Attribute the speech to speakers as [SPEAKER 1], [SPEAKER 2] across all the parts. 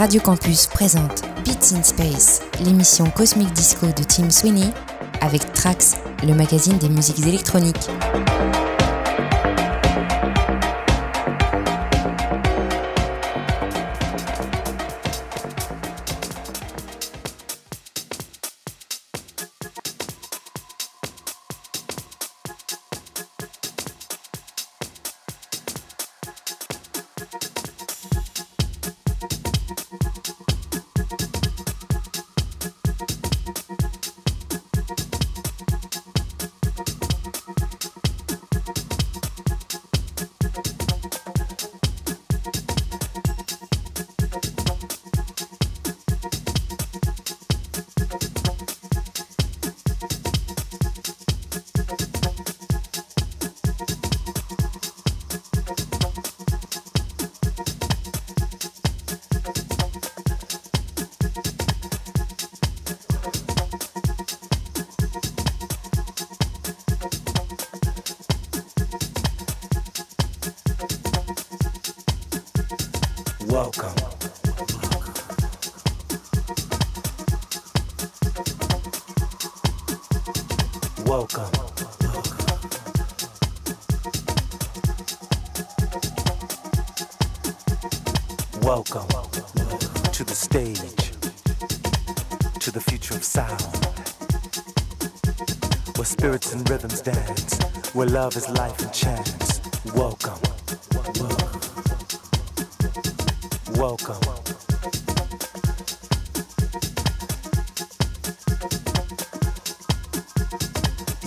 [SPEAKER 1] Radio Campus présente Beats in Space, l'émission cosmique disco de Tim Sweeney, avec Trax, le magazine des musiques électroniques.
[SPEAKER 2] Love is life and chance. Welcome. Welcome.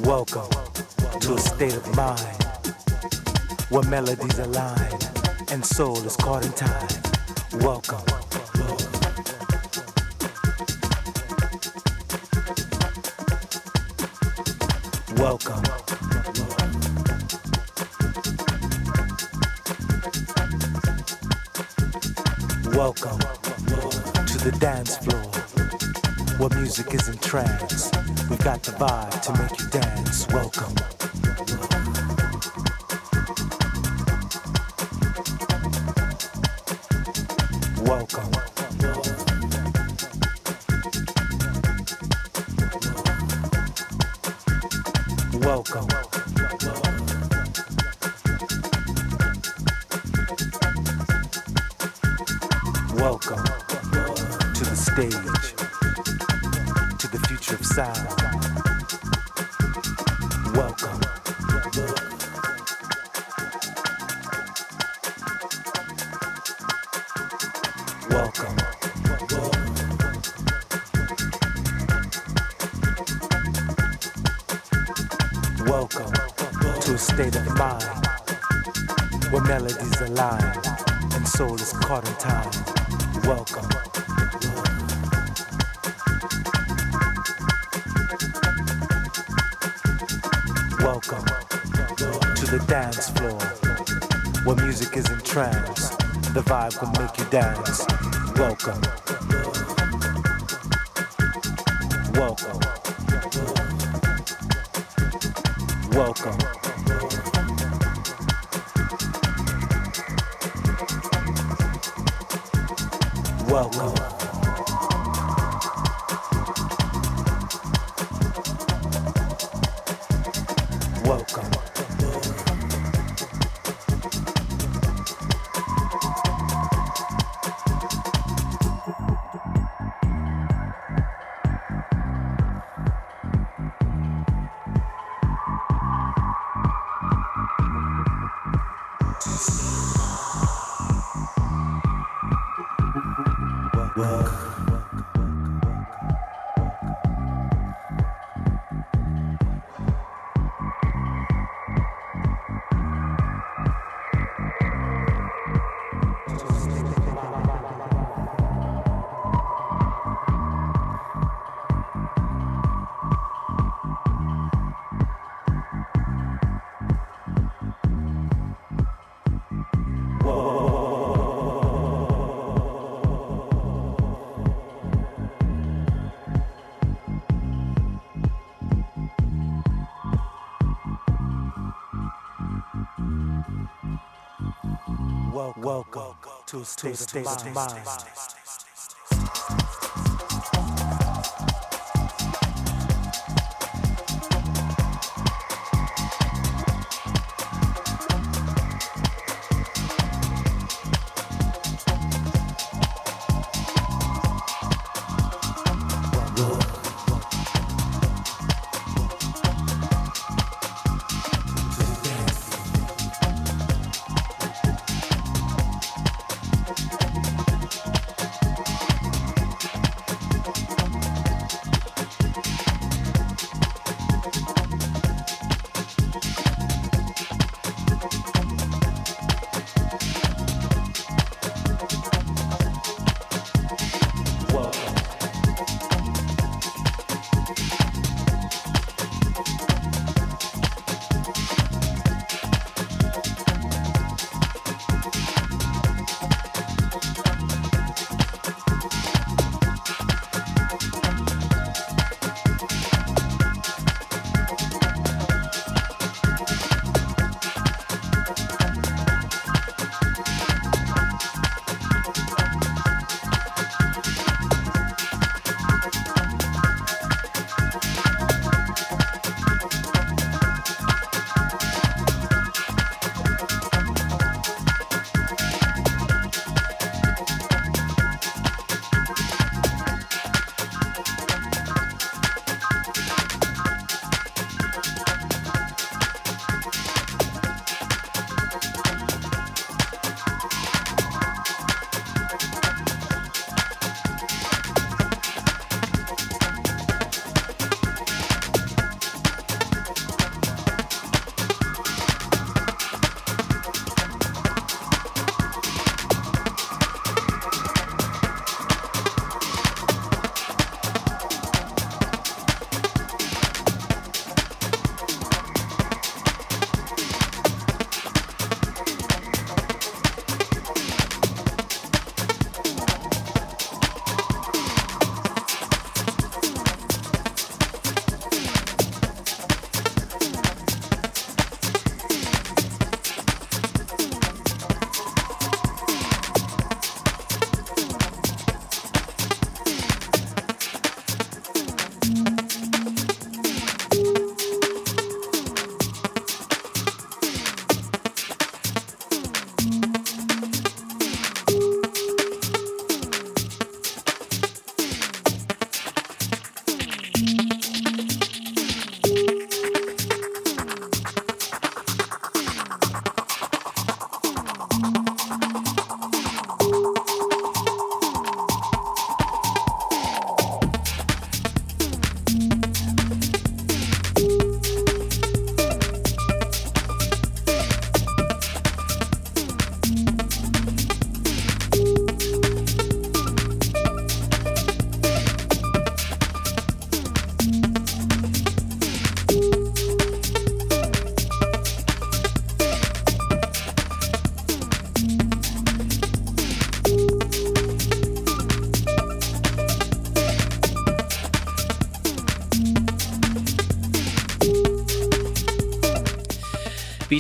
[SPEAKER 2] Welcome to a state of mind where melodies align and soul is caught in time. Welcome. Welcome. Trance. We've got the vibe to make you dance. Welcome. Welcome. Welcome. Welcome to the stage, the vibe will make you dance. Welcome. State, of mind.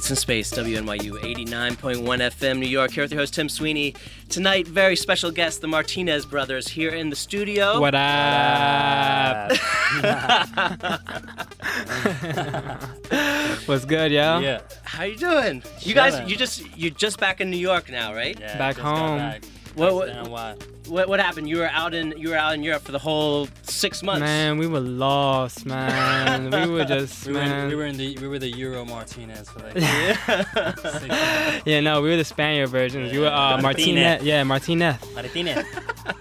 [SPEAKER 3] Beats in Space, WNYU 89.1 FM, New York. Here with your host, Tim Sweeney. Tonight, very special guest, the Martinez brothers, here in the studio.
[SPEAKER 4] What up? What's good, yo?
[SPEAKER 5] Yeah.
[SPEAKER 3] How you doing? You guys,
[SPEAKER 5] Chilling.
[SPEAKER 3] you just you're just back in New York now, right?
[SPEAKER 5] yeah
[SPEAKER 4] Back home.
[SPEAKER 5] Back.
[SPEAKER 3] What-
[SPEAKER 5] Back to NY.
[SPEAKER 3] What what happened? You were out in you were out in Europe for the whole six months.
[SPEAKER 4] Man, we were lost, man. we were just,
[SPEAKER 5] We were, in, we were in the we were the Euro Martinez for like
[SPEAKER 3] Yeah.
[SPEAKER 4] yeah, no, we were the Spaniard versions. We were uh,
[SPEAKER 5] Martinez.
[SPEAKER 4] Martinez. Yeah, Martinez
[SPEAKER 5] Martinez.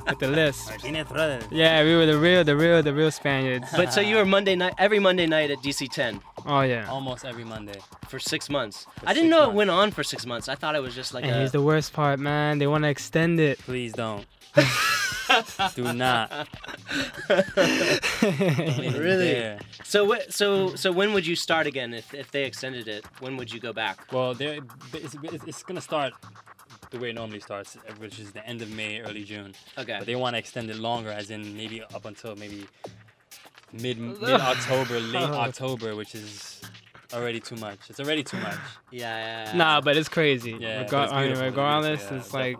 [SPEAKER 4] with the list.
[SPEAKER 5] Martinez, brother.
[SPEAKER 4] Yeah, we were the real, the real, the real Spaniards.
[SPEAKER 3] but so you were Monday night every Monday night at DC 10
[SPEAKER 4] Oh yeah.
[SPEAKER 5] Almost every Monday.
[SPEAKER 3] for six months.
[SPEAKER 5] For
[SPEAKER 3] I didn't
[SPEAKER 5] six
[SPEAKER 3] know it went on for six months. I thought it was just like
[SPEAKER 4] And
[SPEAKER 3] a.
[SPEAKER 4] here's the worst part, man. They want to extend it.
[SPEAKER 5] Please don't. Do not.
[SPEAKER 3] Really?
[SPEAKER 5] dare.
[SPEAKER 3] So wh- so so when would you start again if, if they extended it? When would you go back?
[SPEAKER 5] Well, there it's, it's, it's gonna start the way it normally starts, uh, which is the end of May, early June.
[SPEAKER 3] Okay.
[SPEAKER 5] But they want to extend it longer, as in maybe up until maybe mid mid October, late October, which is already too much. It's already too much.
[SPEAKER 3] Yeah, yeah. yeah.
[SPEAKER 4] Nah, but it's crazy.
[SPEAKER 5] Yeah,
[SPEAKER 4] Regar-
[SPEAKER 5] but it's
[SPEAKER 4] I mean,
[SPEAKER 5] beautiful, it's
[SPEAKER 4] regardless,
[SPEAKER 5] beautiful, yeah,
[SPEAKER 4] it's like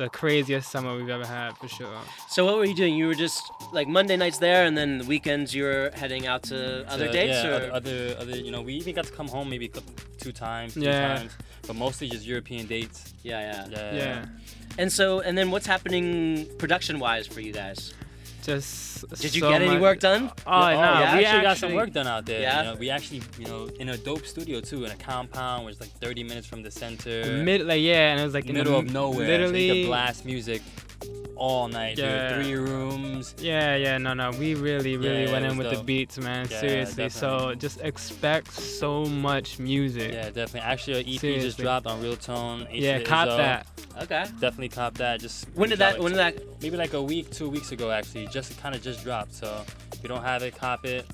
[SPEAKER 4] the craziest summer we've ever had for sure.
[SPEAKER 3] So what were you doing? You were just like Monday nights there, and then the weekends you were heading out to other
[SPEAKER 5] So,
[SPEAKER 3] dates,
[SPEAKER 5] yeah,
[SPEAKER 3] or
[SPEAKER 5] other, other other you know we even got to come home maybe two times, three
[SPEAKER 4] Yeah.
[SPEAKER 5] times, but mostly just European dates.
[SPEAKER 3] yeah, yeah,
[SPEAKER 5] Yeah.
[SPEAKER 4] Yeah.
[SPEAKER 3] And so, and then what's happening production-wise for you guys?
[SPEAKER 4] Just.
[SPEAKER 3] Did you
[SPEAKER 4] so
[SPEAKER 3] get any
[SPEAKER 4] much-
[SPEAKER 3] work done?
[SPEAKER 4] Oh, oh no,
[SPEAKER 3] yeah?
[SPEAKER 4] we
[SPEAKER 5] actually got some work done out there.
[SPEAKER 3] Yeah?
[SPEAKER 5] You know, we actually, you know, in a dope studio too, in a compound, which is like 30 minutes from the center.
[SPEAKER 4] Mid, like yeah, and it was like in
[SPEAKER 5] middle
[SPEAKER 4] the
[SPEAKER 5] of nowhere.
[SPEAKER 4] Literally.
[SPEAKER 5] so you could blast music all night.
[SPEAKER 4] Yeah.
[SPEAKER 5] were three rooms.
[SPEAKER 4] Yeah, yeah, no, no. We really, really
[SPEAKER 5] Yeah,
[SPEAKER 4] went in
[SPEAKER 5] was
[SPEAKER 4] with the beats, man.
[SPEAKER 5] Yeah,
[SPEAKER 4] Seriously. So just expect so much music.
[SPEAKER 5] Yeah, definitely. Actually, our EP just dropped on Real Tone. H
[SPEAKER 4] Yeah, cop
[SPEAKER 5] Izzo.
[SPEAKER 4] that.
[SPEAKER 3] Okay.
[SPEAKER 5] Definitely cop that. Just
[SPEAKER 3] When did that? When did that?
[SPEAKER 5] Maybe like a week, two weeks ago, actually. Just kind of just dropped. So if you don't have it, cop it.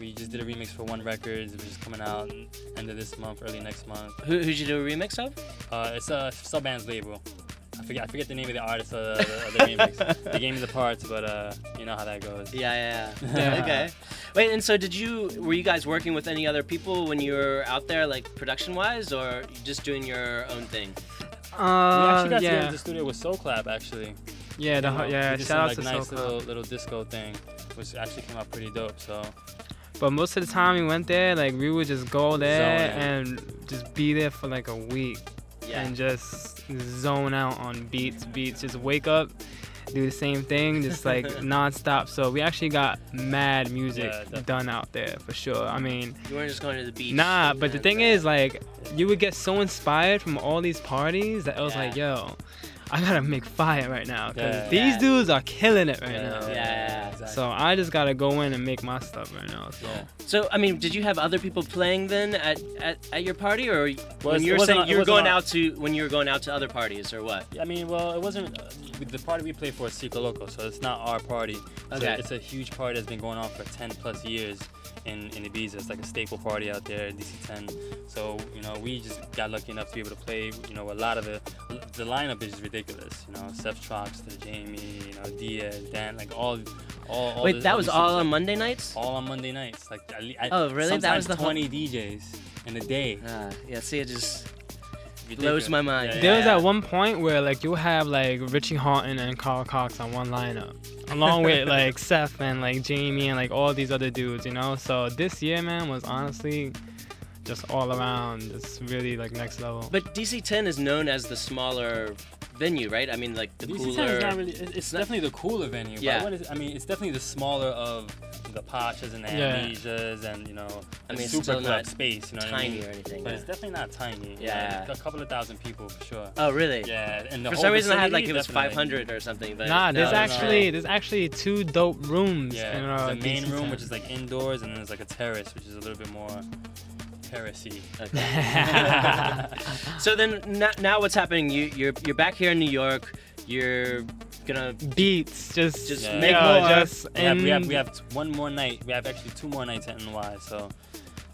[SPEAKER 5] We just did a remix for One Records, which is coming out end of this month, early next month.
[SPEAKER 3] Who who'd you do a remix of?
[SPEAKER 5] Uh, it's a Subband's label. I forget, I forget the name of the artist of the, of the remix. They gave me the parts, but uh, you know how that goes.
[SPEAKER 3] Yeah, yeah, yeah.
[SPEAKER 4] Yeah.
[SPEAKER 3] okay. Wait, and so did you? Were you guys working with any other people when you were out there, like production-wise, or you just doing your own thing?
[SPEAKER 5] We
[SPEAKER 4] Uh,
[SPEAKER 5] actually got together
[SPEAKER 4] yeah,
[SPEAKER 5] in the studio with Soul Clap, actually.
[SPEAKER 4] yeah, the,
[SPEAKER 5] You know,
[SPEAKER 4] yeah.
[SPEAKER 5] we did
[SPEAKER 4] Shout out
[SPEAKER 5] some,
[SPEAKER 4] to
[SPEAKER 5] nice
[SPEAKER 4] Soul
[SPEAKER 5] little
[SPEAKER 4] Club.
[SPEAKER 5] little disco thing, which actually came out pretty dope. So
[SPEAKER 4] But most of the time we went there, like we would just go there
[SPEAKER 5] Zone
[SPEAKER 4] and just be there for like a week
[SPEAKER 3] Yeah.
[SPEAKER 4] and just zone out on beats, beats. Just wake up, do the same thing, just like nonstop. So we actually got mad music
[SPEAKER 5] Yeah,
[SPEAKER 4] done out there for sure. I mean,
[SPEAKER 3] You weren't just going to the beach.
[SPEAKER 4] Nah, but the thing is, like, you would get so inspired from all these parties that it was like, yo, I gotta make fire right now because
[SPEAKER 5] Yeah.
[SPEAKER 4] these
[SPEAKER 3] Yeah.
[SPEAKER 4] dudes are killing it right now.
[SPEAKER 3] Yeah, yeah,
[SPEAKER 5] exactly.
[SPEAKER 4] So I just gotta go in and make my stuff right now. So.
[SPEAKER 3] So I mean, did you have other people playing then at, at, at your party, or when you
[SPEAKER 5] it
[SPEAKER 3] were saying you
[SPEAKER 5] it
[SPEAKER 3] were going out to when you were going out to other parties, or what?
[SPEAKER 5] I mean, well, it wasn't uh, the party we play for is Circoloco, so it's not our party. So
[SPEAKER 3] Okay.
[SPEAKER 5] it's a huge party that's been going on for 10 plus years in, in Ibiza. It's like a staple party out there at DC10. So, you know, we just got lucky enough to be able to play, you know, a lot of the the lineup is just ridiculous. You know, Seth the Jamie, you know, Diaz, Dan, like all, all, all
[SPEAKER 3] Wait, that was all on Monday nights?
[SPEAKER 5] all on Monday nights. Like, le-
[SPEAKER 3] Oh, really? That was the whole-
[SPEAKER 5] 20 DJs in a day.
[SPEAKER 3] Uh, yeah. See, it just
[SPEAKER 5] Ridiculous.
[SPEAKER 3] my mind.
[SPEAKER 5] Yeah,
[SPEAKER 4] there was
[SPEAKER 5] yeah.
[SPEAKER 4] at one point where like you have like Richie Hawtin and Carl Cox on one lineup, along with like Seth and like Jamie and like all these other dudes, you know. So this year, man, was honestly just all around, just really like next level.
[SPEAKER 3] But DC10 is known as the smaller venue, right? I mean, like the
[SPEAKER 5] DC10
[SPEAKER 3] cooler.
[SPEAKER 5] is not really. it- It's
[SPEAKER 3] not-
[SPEAKER 5] definitely the cooler venue.
[SPEAKER 3] Yeah.
[SPEAKER 5] But what is, I mean, it's definitely the smaller of the Pachas and the
[SPEAKER 4] Yeah.
[SPEAKER 5] Amnesias and you know
[SPEAKER 3] I mean,
[SPEAKER 5] super
[SPEAKER 3] still
[SPEAKER 5] club
[SPEAKER 3] not
[SPEAKER 5] space. You know what I
[SPEAKER 3] tiny
[SPEAKER 5] mean?
[SPEAKER 3] or anything.
[SPEAKER 5] But
[SPEAKER 3] yeah.
[SPEAKER 5] it's definitely not tiny. you know,
[SPEAKER 3] Yeah.
[SPEAKER 5] a couple of thousand people for sure.
[SPEAKER 3] Oh, really?
[SPEAKER 5] Yeah, and the
[SPEAKER 3] For some reason, I had like it was 500 or something. But
[SPEAKER 4] Nah, there's
[SPEAKER 3] no, no, no.
[SPEAKER 4] actually there's actually two dope rooms.
[SPEAKER 5] Yeah,
[SPEAKER 4] in, uh,
[SPEAKER 5] the main room,
[SPEAKER 4] DC10.
[SPEAKER 5] which is like indoors, and then there's like a terrace, which is a little bit more terracey.
[SPEAKER 3] Okay. so then now, now what's happening? You you're you're back here in New York. You're gonna
[SPEAKER 4] beats, just
[SPEAKER 3] Just
[SPEAKER 5] Yeah.
[SPEAKER 3] make
[SPEAKER 4] yo,
[SPEAKER 3] more.
[SPEAKER 4] Just
[SPEAKER 5] We have, we have we have one more night. We have actually two more nights at NY. So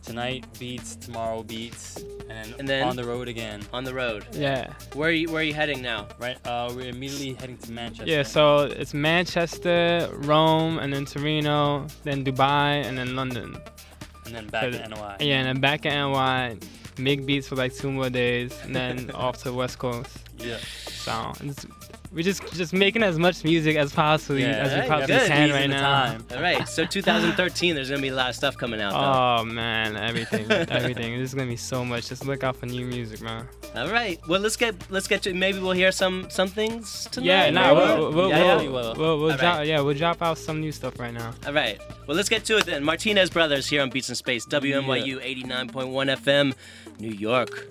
[SPEAKER 5] tonight beats, tomorrow beats, and,
[SPEAKER 3] And then-
[SPEAKER 5] on the road again.
[SPEAKER 3] on the road.
[SPEAKER 4] yeah.
[SPEAKER 3] Where are you Where are you heading now?
[SPEAKER 5] Right, uh, we're immediately heading to Manchester.
[SPEAKER 4] Yeah, so it's Manchester, Rome, and then Torino, then Dubai, and then London.
[SPEAKER 5] And then back to NY.
[SPEAKER 4] Yeah, and then back at NY. make beats for like two more days, and then off to the West Coast.
[SPEAKER 5] Yeah.
[SPEAKER 4] So it's, we're just just making as much music as possible
[SPEAKER 5] Yeah,
[SPEAKER 4] as we
[SPEAKER 3] right,
[SPEAKER 4] possibly
[SPEAKER 3] good.
[SPEAKER 4] can
[SPEAKER 5] Easing
[SPEAKER 4] right now.
[SPEAKER 5] time.
[SPEAKER 3] All right, so 2013, there's gonna be a lot of stuff coming out. Though.
[SPEAKER 4] Oh man, everything, everything. There's gonna be so much. Just look out for new music, man.
[SPEAKER 3] All right, well let's get let's get to maybe we'll hear some some things tonight.
[SPEAKER 4] Yeah, nah, we'll, we'll,
[SPEAKER 3] Yeah,
[SPEAKER 4] we'll,
[SPEAKER 3] yeah.
[SPEAKER 4] we'll, we'll, we'll drop,
[SPEAKER 3] right.
[SPEAKER 4] yeah, we'll drop out some new stuff right now.
[SPEAKER 3] All right. Well, let's get to it then. Martinez Brothers here on Beats in Space, WNYU 89.1 FM, New York.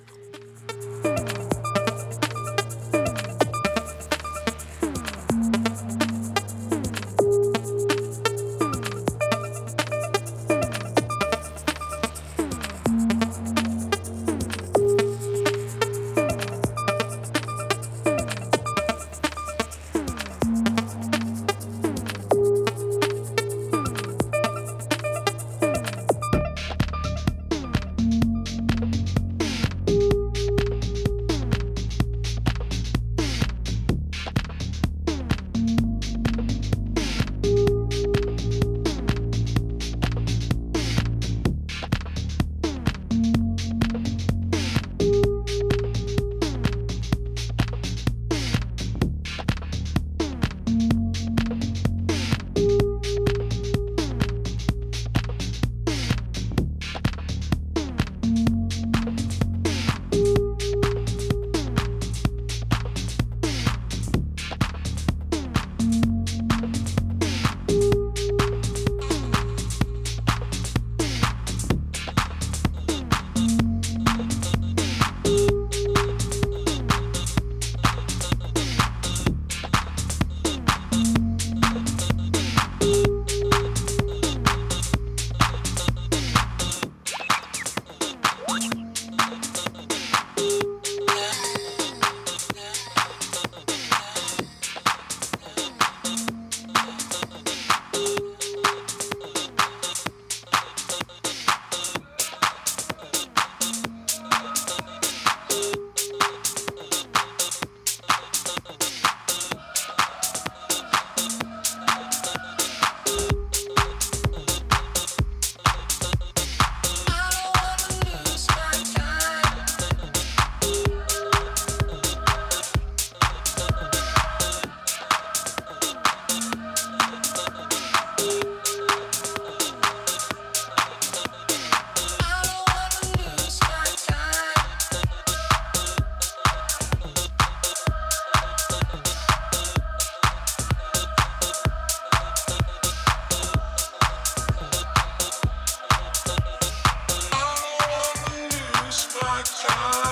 [SPEAKER 6] song.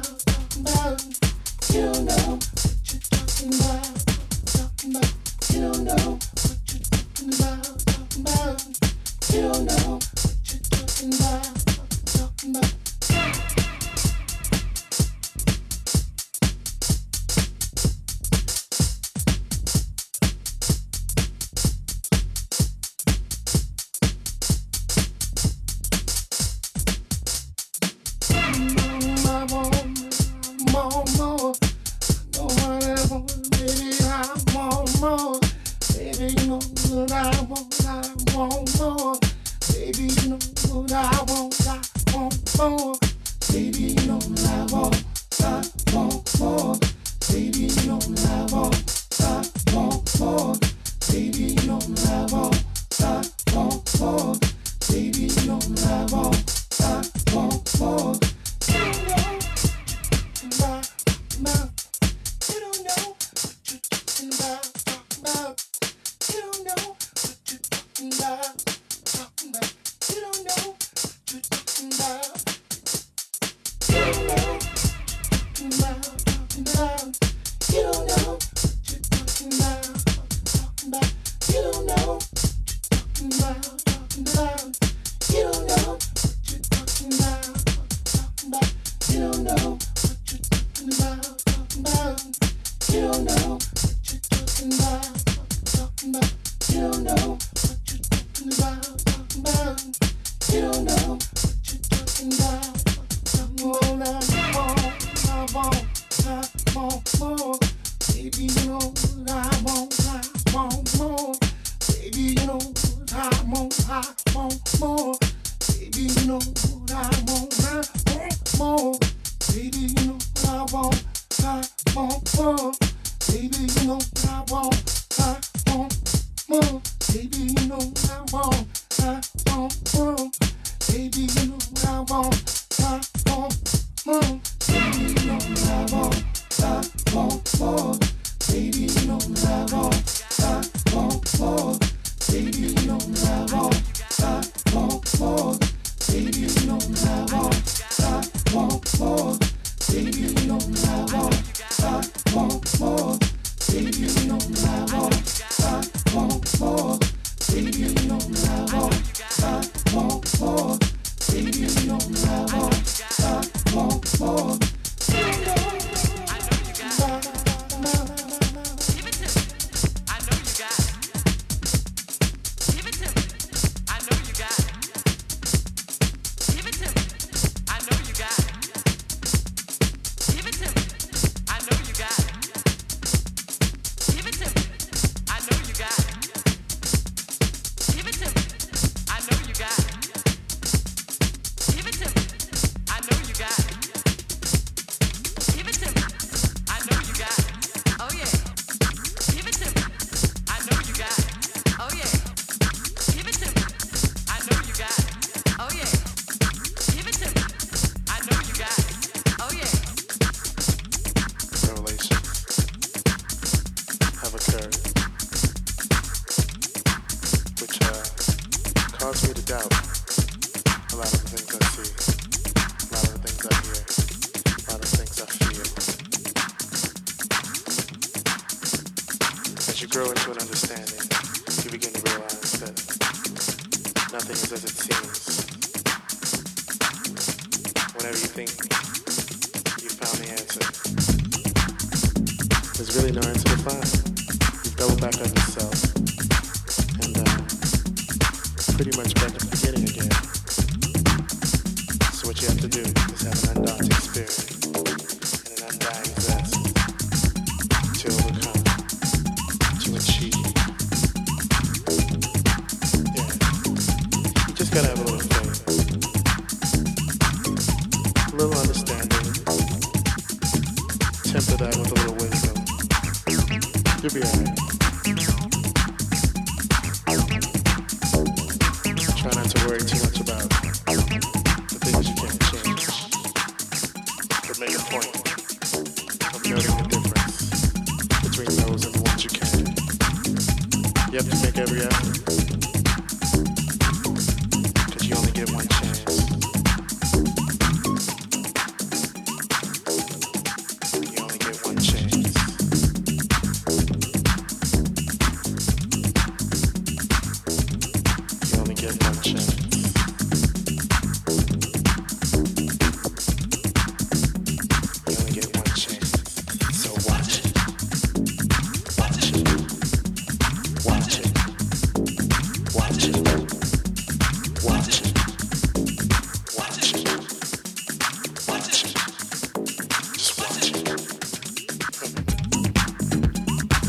[SPEAKER 6] To overcome.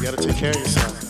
[SPEAKER 6] You gotta take care of yourself.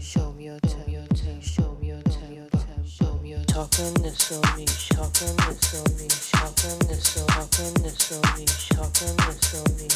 [SPEAKER 7] show me your time. Shock on this on me, shock on this on me, shock on this on me, shock on this on me.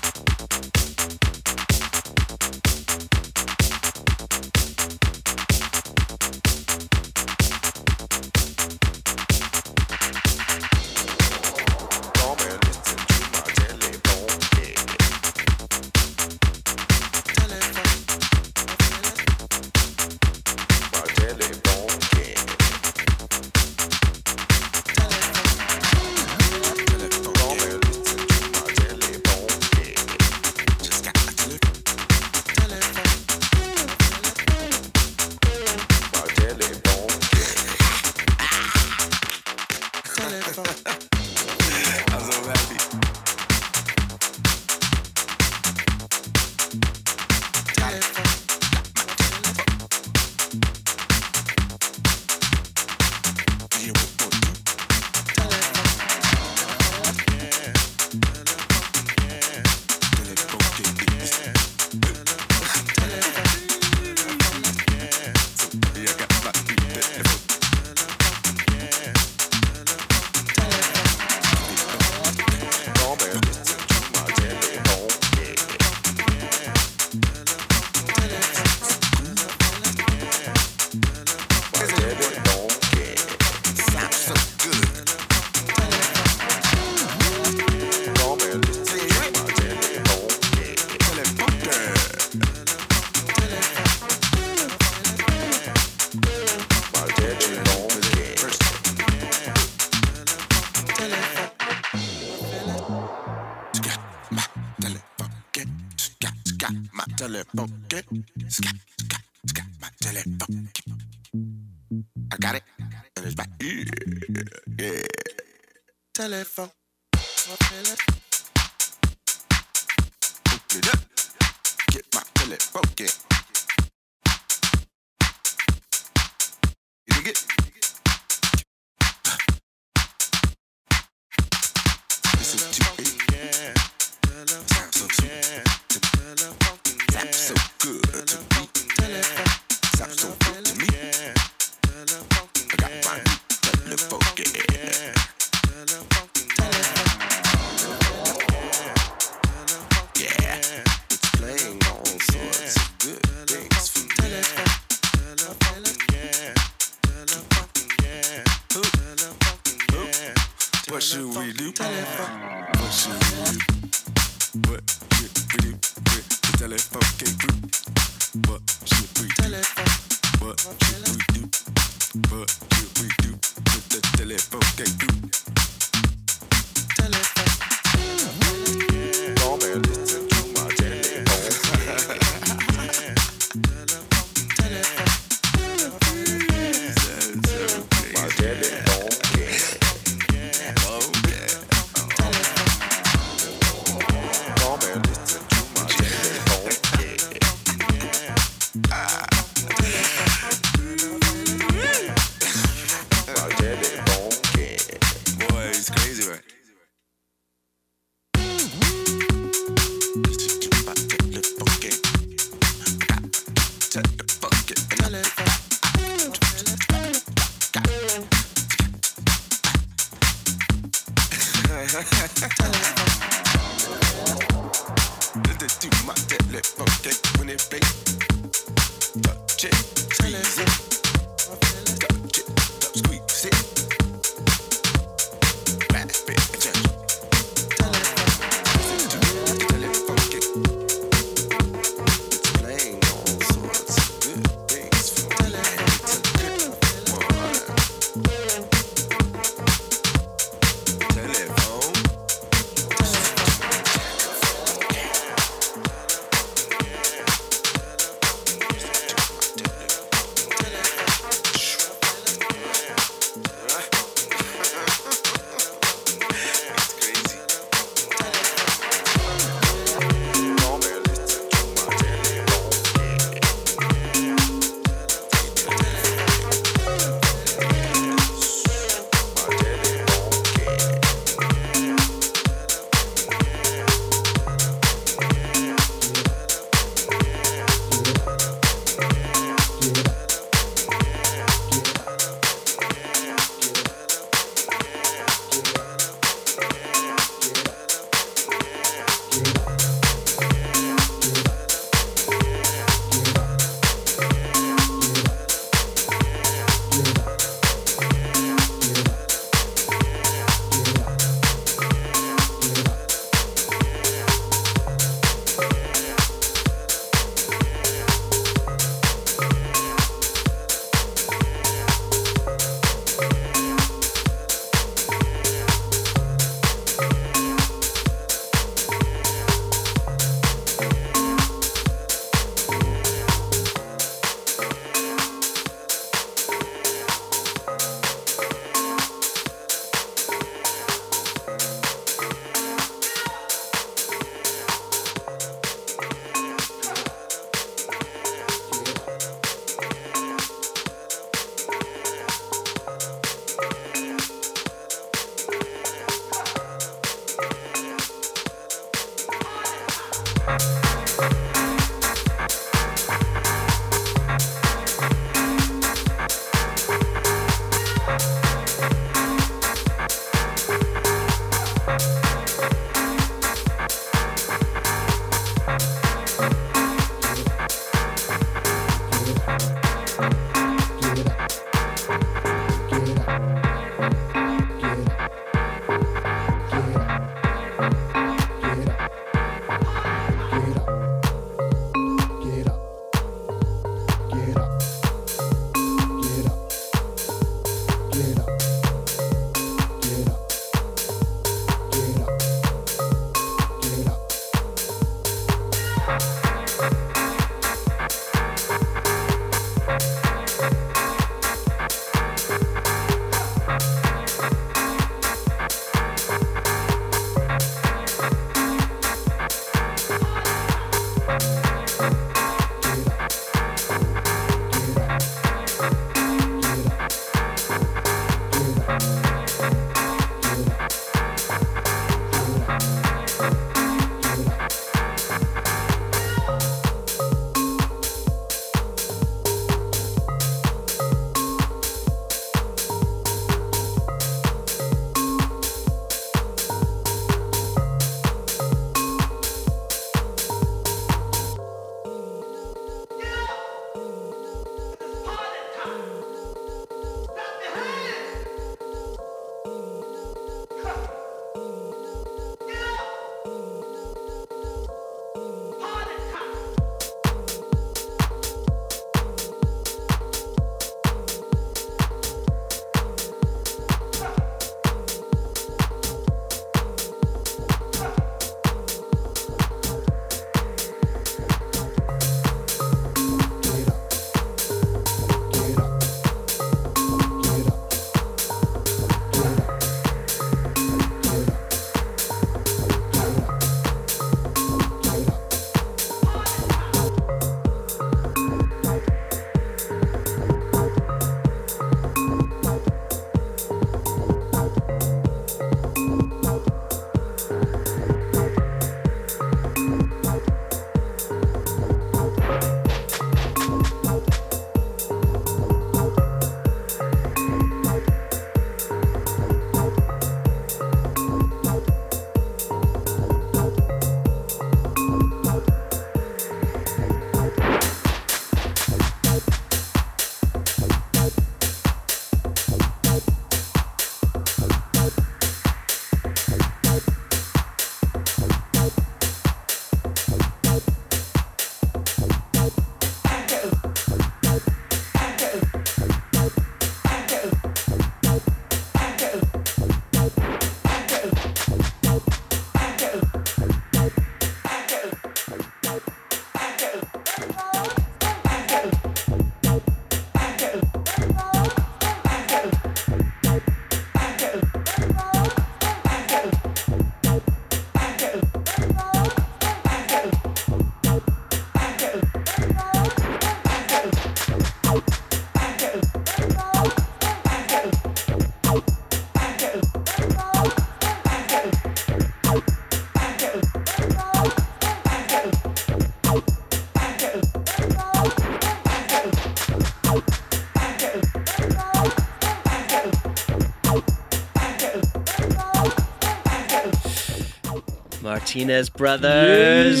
[SPEAKER 3] Martinez brothers.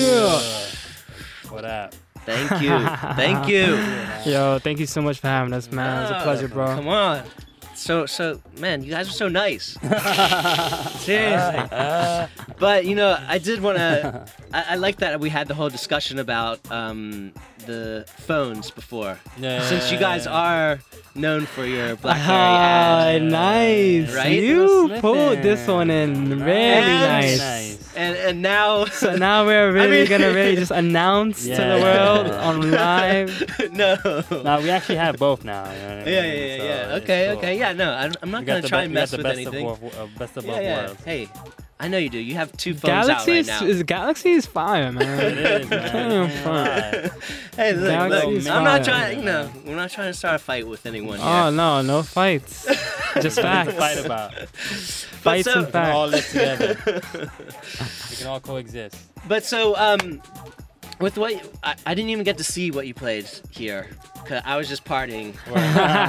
[SPEAKER 5] What up?
[SPEAKER 3] Thank you. Thank you.
[SPEAKER 4] Yo, thank you so much for having us, man. It was a pleasure, bro.
[SPEAKER 3] Come on. So so man, you guys are so nice. Seriously. but you know, I did want to. I, I like that we had the whole discussion about um, the phones before.
[SPEAKER 5] Yeah.
[SPEAKER 3] Since you guys are known for your BlackBerry
[SPEAKER 4] Ah,
[SPEAKER 3] ad,
[SPEAKER 4] nice.
[SPEAKER 3] Right?
[SPEAKER 4] You
[SPEAKER 5] Little
[SPEAKER 4] pulled this one in really
[SPEAKER 3] And-
[SPEAKER 4] nice.
[SPEAKER 3] and and now
[SPEAKER 4] So now we're really
[SPEAKER 3] mean-
[SPEAKER 4] gonna really just announce to the world on live.
[SPEAKER 3] no.
[SPEAKER 5] No, we actually have both now. You know I mean?
[SPEAKER 3] Yeah, yeah, yeah,
[SPEAKER 5] So
[SPEAKER 3] yeah. Okay,
[SPEAKER 5] cool.
[SPEAKER 3] okay, yeah. No, I'm, I'm not gonna try
[SPEAKER 5] be-
[SPEAKER 3] and
[SPEAKER 5] we
[SPEAKER 3] mess
[SPEAKER 5] the
[SPEAKER 3] with
[SPEAKER 5] best
[SPEAKER 3] anything.
[SPEAKER 5] Of, both- uh, best of both
[SPEAKER 3] yeah, yeah.
[SPEAKER 5] worlds.
[SPEAKER 3] Hey, I know you do. You have two phones out right
[SPEAKER 4] is,
[SPEAKER 3] now.
[SPEAKER 4] is Galaxy is fire, man.
[SPEAKER 5] It is, man.
[SPEAKER 4] Damn,
[SPEAKER 5] You ain't
[SPEAKER 4] fun.
[SPEAKER 5] lie.
[SPEAKER 3] Hey, look,
[SPEAKER 4] Galaxy
[SPEAKER 3] look.
[SPEAKER 4] is
[SPEAKER 3] I'm not trying. You know, we're not trying to start a fight with anyone.
[SPEAKER 4] Oh
[SPEAKER 3] here.
[SPEAKER 4] no, no fights. Just
[SPEAKER 5] Nothing
[SPEAKER 4] facts.
[SPEAKER 5] to fight about.
[SPEAKER 4] Fights
[SPEAKER 3] so-
[SPEAKER 4] and
[SPEAKER 5] We can all live together. we can all coexist.
[SPEAKER 3] But so, um, with what you- I, I didn't even get to see what you played here, cause I was just partying the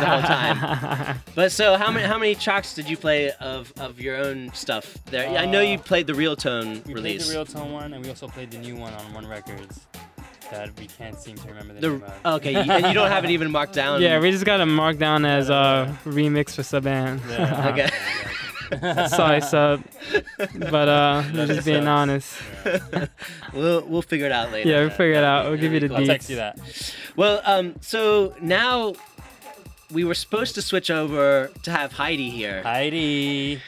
[SPEAKER 3] whole time. But so, how many how many tracks did you play of, of your own stuff there? I know you
[SPEAKER 5] Uh,
[SPEAKER 3] played the Real Tone
[SPEAKER 5] We
[SPEAKER 3] release.
[SPEAKER 5] played the Real Tone one, and we also played the new one on One Records that we can't seem to remember the,
[SPEAKER 3] The-
[SPEAKER 5] name of.
[SPEAKER 3] okay, you, and you don't have it even marked down.
[SPEAKER 4] Yeah, we just got it marked down as a remix for Saban.
[SPEAKER 5] Yeah.
[SPEAKER 3] Okay.
[SPEAKER 4] Sorry, sub. But uh, we're
[SPEAKER 5] Love
[SPEAKER 4] just being
[SPEAKER 5] subs.
[SPEAKER 4] honest.
[SPEAKER 3] we'll we'll figure it out later.
[SPEAKER 4] Yeah, we'll figure it out. We'll give you the
[SPEAKER 5] I'll
[SPEAKER 4] deets.
[SPEAKER 5] text you that.
[SPEAKER 3] Well, um, so now we were supposed to switch over to have Heidi here.
[SPEAKER 5] Heidi.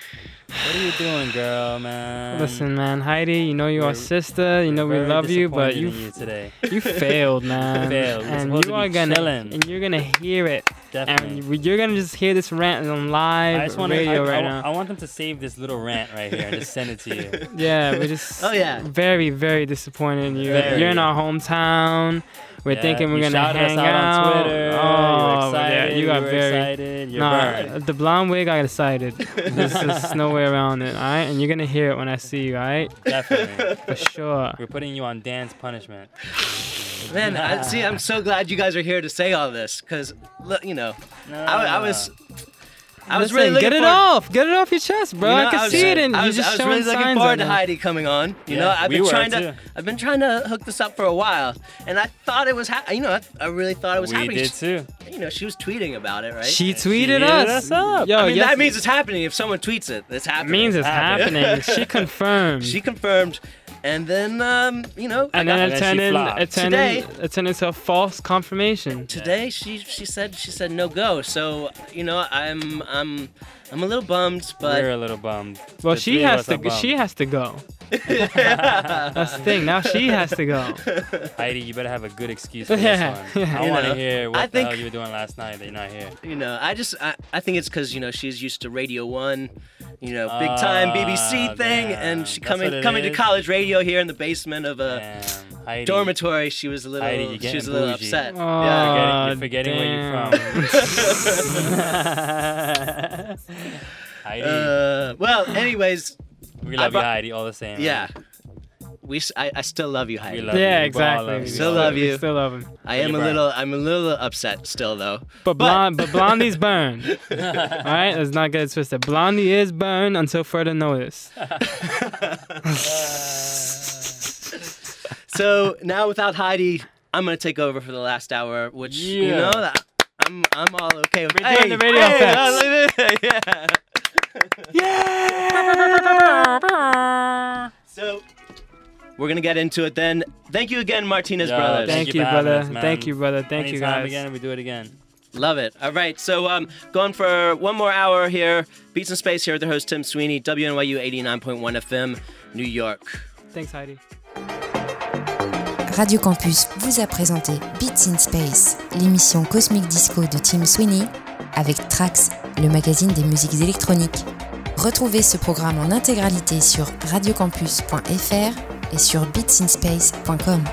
[SPEAKER 5] What are you doing, girl, man?
[SPEAKER 4] Listen, man, Heidi, you know you're our
[SPEAKER 5] We're-
[SPEAKER 4] sister. You know we love you, but you,
[SPEAKER 5] you today.
[SPEAKER 4] you failed, man.
[SPEAKER 5] failed. You're
[SPEAKER 4] and
[SPEAKER 5] supposed
[SPEAKER 4] you are gonna
[SPEAKER 5] chilling.
[SPEAKER 4] and you're gonna hear it,
[SPEAKER 5] Definitely.
[SPEAKER 4] and you- you're gonna just hear this rant on live
[SPEAKER 5] I just want
[SPEAKER 4] radio
[SPEAKER 5] I,
[SPEAKER 4] right
[SPEAKER 5] I,
[SPEAKER 4] now.
[SPEAKER 5] I want them to save this little rant right here and just send it to you.
[SPEAKER 4] Yeah, we're just
[SPEAKER 3] Oh, yeah.
[SPEAKER 4] very, very disappointed in you.
[SPEAKER 5] Very.
[SPEAKER 4] You're in our hometown. We're
[SPEAKER 5] Yeah,
[SPEAKER 4] thinking we're
[SPEAKER 5] you
[SPEAKER 4] gonna
[SPEAKER 5] shouted us
[SPEAKER 4] hang
[SPEAKER 5] out
[SPEAKER 4] out.
[SPEAKER 5] on Twitter.
[SPEAKER 4] Oh,
[SPEAKER 5] you're excited.
[SPEAKER 4] yeah, you got
[SPEAKER 5] were
[SPEAKER 4] very.
[SPEAKER 5] excited. You're
[SPEAKER 4] Nah,
[SPEAKER 5] burned.
[SPEAKER 4] Uh, the blonde wig, I decided. There's just no way around it, alright? And you're gonna hear it when I see you, alright?
[SPEAKER 5] Definitely.
[SPEAKER 4] For sure.
[SPEAKER 5] We're putting you on dance punishment.
[SPEAKER 3] Man, I, see, I'm so glad you guys are here to say all this, cause you know, I, I was, I was really
[SPEAKER 4] Listen,
[SPEAKER 3] looking
[SPEAKER 4] get it
[SPEAKER 3] forward-
[SPEAKER 4] off. Get it off your chest, bro.
[SPEAKER 3] You know,
[SPEAKER 4] I can
[SPEAKER 3] was-
[SPEAKER 4] see it, and
[SPEAKER 3] I
[SPEAKER 4] you
[SPEAKER 3] was,
[SPEAKER 4] just
[SPEAKER 3] I was
[SPEAKER 4] showing
[SPEAKER 3] really looking
[SPEAKER 4] signs
[SPEAKER 3] forward to. Heidi coming on. You
[SPEAKER 5] Yeah,
[SPEAKER 3] know, I've
[SPEAKER 5] we
[SPEAKER 3] been trying
[SPEAKER 5] too.
[SPEAKER 3] to, I've been trying to hook this up for a while, and I thought it was, ha- you know, I, I really thought it was
[SPEAKER 5] we
[SPEAKER 3] happening.
[SPEAKER 5] did too.
[SPEAKER 3] You know, she was tweeting about it, right?
[SPEAKER 4] She
[SPEAKER 5] she
[SPEAKER 4] tweeted
[SPEAKER 5] hit
[SPEAKER 4] us.
[SPEAKER 5] us up.
[SPEAKER 4] Yo,
[SPEAKER 3] I mean,
[SPEAKER 4] yes,
[SPEAKER 3] that means it's happening. If someone tweets it, it's
[SPEAKER 4] it
[SPEAKER 3] happening.
[SPEAKER 4] means it's
[SPEAKER 5] happening.
[SPEAKER 4] happening. she confirmed.
[SPEAKER 3] She confirmed, and then, um, you know,
[SPEAKER 4] and
[SPEAKER 3] got-
[SPEAKER 4] then
[SPEAKER 5] And
[SPEAKER 4] it
[SPEAKER 5] then
[SPEAKER 4] turned
[SPEAKER 5] she
[SPEAKER 4] in,
[SPEAKER 5] flopped.
[SPEAKER 4] it turned
[SPEAKER 3] Today-
[SPEAKER 4] in, it turned into a false confirmation.
[SPEAKER 3] today she she said she said no go. So you know, I'm I'm I'm a little bummed, but
[SPEAKER 5] We're a little bummed.
[SPEAKER 4] Well,
[SPEAKER 5] The
[SPEAKER 4] she has to.
[SPEAKER 5] are
[SPEAKER 4] She has to go. That's the thing. Now she has to go.
[SPEAKER 5] Heidi, you better have a good excuse for
[SPEAKER 4] Yeah,
[SPEAKER 5] this one.
[SPEAKER 4] yeah.
[SPEAKER 5] I
[SPEAKER 3] You
[SPEAKER 5] want to
[SPEAKER 3] know,
[SPEAKER 5] hear what
[SPEAKER 3] I
[SPEAKER 5] the
[SPEAKER 3] think-
[SPEAKER 5] hell you were doing last night that you're not here.
[SPEAKER 3] you know, I just I, I think it's because you know she's used to Radio One, you know, big time
[SPEAKER 5] Ah,
[SPEAKER 3] BBC thing,
[SPEAKER 5] damn.
[SPEAKER 3] and she
[SPEAKER 5] That's
[SPEAKER 3] coming
[SPEAKER 5] what it
[SPEAKER 3] coming to
[SPEAKER 5] is?
[SPEAKER 3] college radio here in the basement of a
[SPEAKER 5] Damn, Heidi.
[SPEAKER 3] dormitory. She was a little
[SPEAKER 5] Heidi, you're
[SPEAKER 3] she was a
[SPEAKER 5] getting
[SPEAKER 3] little
[SPEAKER 5] bougie.
[SPEAKER 3] upset.
[SPEAKER 4] Oh,
[SPEAKER 3] yeah.
[SPEAKER 5] You're forgetting where you're
[SPEAKER 4] from.
[SPEAKER 5] Heidi,
[SPEAKER 3] Uh, well, anyways,
[SPEAKER 5] we
[SPEAKER 3] I
[SPEAKER 5] love you, Heidi, all the same.
[SPEAKER 3] yeah. We s- I, I still love you, Heidi.
[SPEAKER 5] love
[SPEAKER 4] yeah,
[SPEAKER 5] We all love
[SPEAKER 4] exactly.
[SPEAKER 5] you.
[SPEAKER 3] Still love
[SPEAKER 4] we
[SPEAKER 3] you.
[SPEAKER 4] Still love him.
[SPEAKER 3] I am a
[SPEAKER 5] You're
[SPEAKER 3] little I'm a little upset still though.
[SPEAKER 4] But, blonde, but Blondie's burned. All right, let's not get it twisted. Blondie is burned until further notice.
[SPEAKER 3] So now without Heidi, I'm gonna take over for the last hour, which you know that I'm I'm all okay with.
[SPEAKER 4] We're doing the radio
[SPEAKER 3] hey,
[SPEAKER 4] effects.
[SPEAKER 3] look at that, yeah. So we're gonna get into it then. Thank you again, Martinez
[SPEAKER 5] Yeah,
[SPEAKER 3] brothers.
[SPEAKER 5] Thank
[SPEAKER 4] Thank
[SPEAKER 5] you
[SPEAKER 4] you,
[SPEAKER 5] for having
[SPEAKER 4] brother.
[SPEAKER 5] us.
[SPEAKER 4] Thank you, brother. Thank you,
[SPEAKER 5] Anytime
[SPEAKER 4] guys.
[SPEAKER 5] again, we do it again.
[SPEAKER 3] Love it. All right, so um, going for one more hour here. Beats in Space here with the host Tim Sweeney, WNYU 89.1 FM, New York.
[SPEAKER 4] Thanks, Heidi.
[SPEAKER 1] Radio Campus vous a présenté Beats in Space, l'émission Cosmic disco de Tim Sweeney avec Trax, le magazine des musiques électroniques. Retrouvez ce programme en intégralité sur radiocampus.fr et sur beatsinspace.com.